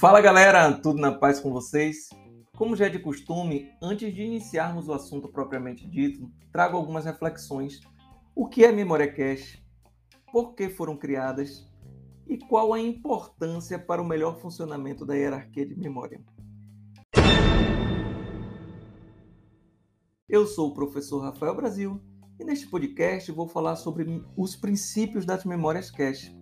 Fala galera, tudo na paz com vocês? Como já é de costume, antes de iniciarmos o assunto propriamente dito, trago algumas reflexões. O que é memória cache? Por que foram criadas? E qual a importância para o melhor funcionamento da hierarquia de memória? Eu sou o professor Rafael Brasil e neste podcast vou falar sobre os princípios das memórias cache.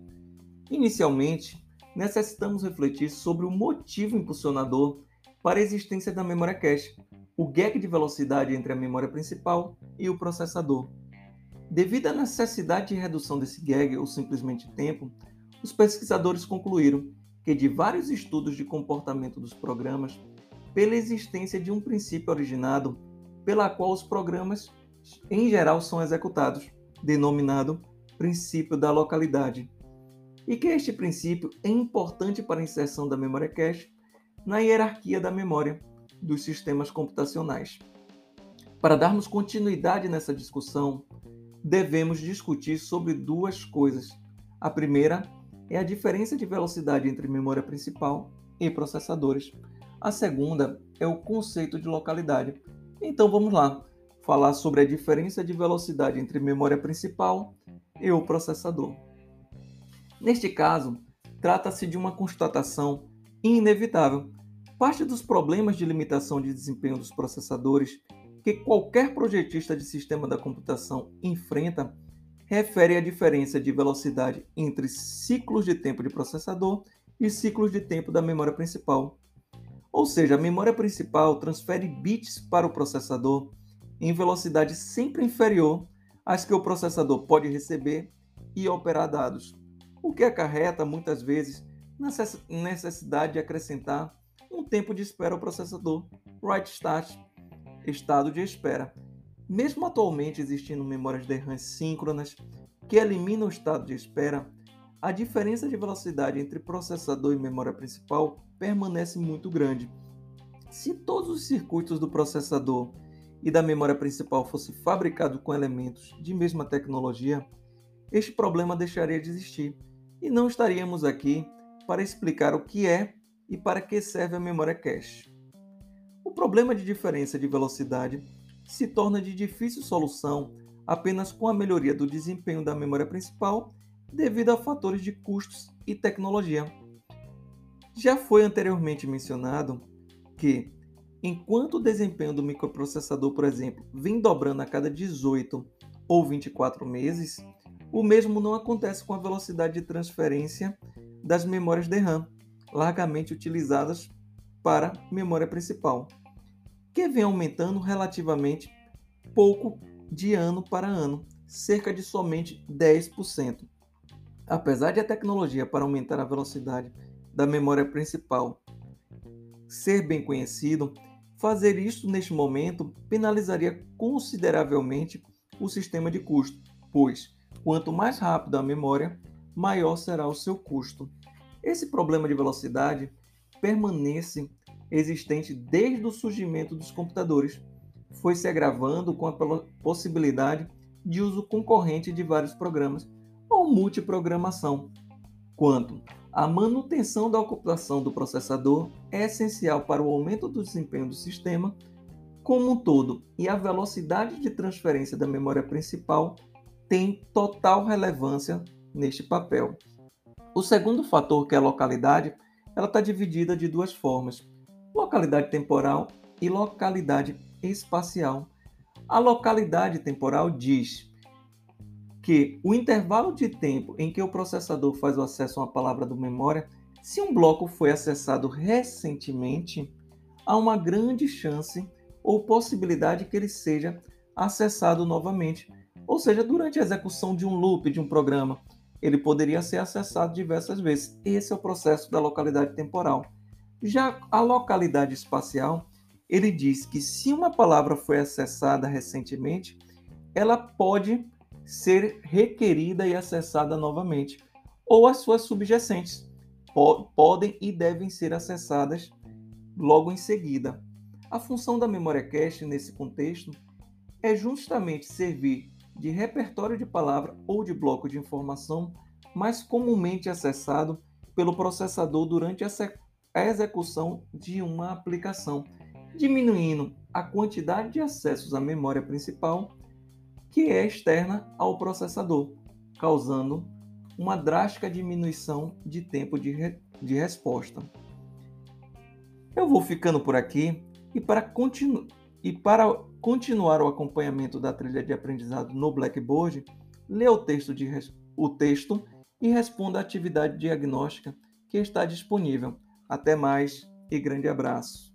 Inicialmente, necessitamos refletir sobre o motivo impulsionador para a existência da memória cache, o gap de velocidade entre a memória principal e o processador. Devido à necessidade de redução desse gag ou simplesmente tempo, os pesquisadores concluíram que de vários estudos de comportamento dos programas, pela existência de um princípio originado pela qual os programas em geral são executados, denominado princípio da localidade e que este princípio é importante para a inserção da memória cache na hierarquia da memória dos sistemas computacionais. Para darmos continuidade nessa discussão, devemos discutir sobre duas coisas. A primeira é a diferença de velocidade entre memória principal e processadores. A segunda é o conceito de localidade. Então vamos lá, falar sobre a diferença de velocidade entre memória principal e o processador. Neste caso, trata-se de uma constatação inevitável. Parte dos problemas de limitação de desempenho dos processadores que qualquer projetista de sistema da computação enfrenta refere à diferença de velocidade entre ciclos de tempo de processador e ciclos de tempo da memória principal. Ou seja, a memória principal transfere bits para o processador em velocidade sempre inferior às que o processador pode receber e operar dados o que acarreta muitas vezes necessidade de acrescentar um tempo de espera ao processador, write start, estado de espera. Mesmo atualmente existindo memórias DRAM síncronas que eliminam o estado de espera, a diferença de velocidade entre processador e memória principal permanece muito grande. Se todos os circuitos do processador e da memória principal fossem fabricados com elementos de mesma tecnologia, este problema deixaria de existir e não estaríamos aqui para explicar o que é e para que serve a memória cache. O problema de diferença de velocidade se torna de difícil solução apenas com a melhoria do desempenho da memória principal devido a fatores de custos e tecnologia. Já foi anteriormente mencionado que, enquanto o desempenho do microprocessador, por exemplo, vem dobrando a cada 18 ou 24 meses, o mesmo não acontece com a velocidade de transferência das memórias DRAM, largamente utilizadas para memória principal, que vem aumentando relativamente pouco de ano para ano, cerca de somente 10%. Apesar de a tecnologia para aumentar a velocidade da memória principal ser bem conhecido, fazer isto neste momento penalizaria consideravelmente o sistema de custo, pois Quanto mais rápida a memória, maior será o seu custo. Esse problema de velocidade permanece existente desde o surgimento dos computadores. Foi se agravando com a possibilidade de uso concorrente de vários programas ou multiprogramação. Quanto a manutenção da ocupação do processador é essencial para o aumento do desempenho do sistema como um todo e a velocidade de transferência da memória principal tem total relevância neste papel. O segundo fator, que é a localidade, ela está dividida de duas formas: localidade temporal e localidade espacial. A localidade temporal diz que o intervalo de tempo em que o processador faz o acesso a uma palavra do memória, se um bloco foi acessado recentemente, há uma grande chance ou possibilidade que ele seja acessado novamente ou seja, durante a execução de um loop de um programa, ele poderia ser acessado diversas vezes. Esse é o processo da localidade temporal. Já a localidade espacial, ele diz que se uma palavra foi acessada recentemente, ela pode ser requerida e acessada novamente, ou as suas subjacentes podem e devem ser acessadas logo em seguida. A função da memória cache nesse contexto é justamente servir de repertório de palavra ou de bloco de informação mais comumente acessado pelo processador durante a execução de uma aplicação, diminuindo a quantidade de acessos à memória principal que é externa ao processador, causando uma drástica diminuição de tempo de, re de resposta. Eu vou ficando por aqui e para, continu e para continuar o acompanhamento da trilha de aprendizado no Blackboard, lê o texto, de o texto e responda a atividade diagnóstica que está disponível. Até mais e grande abraço.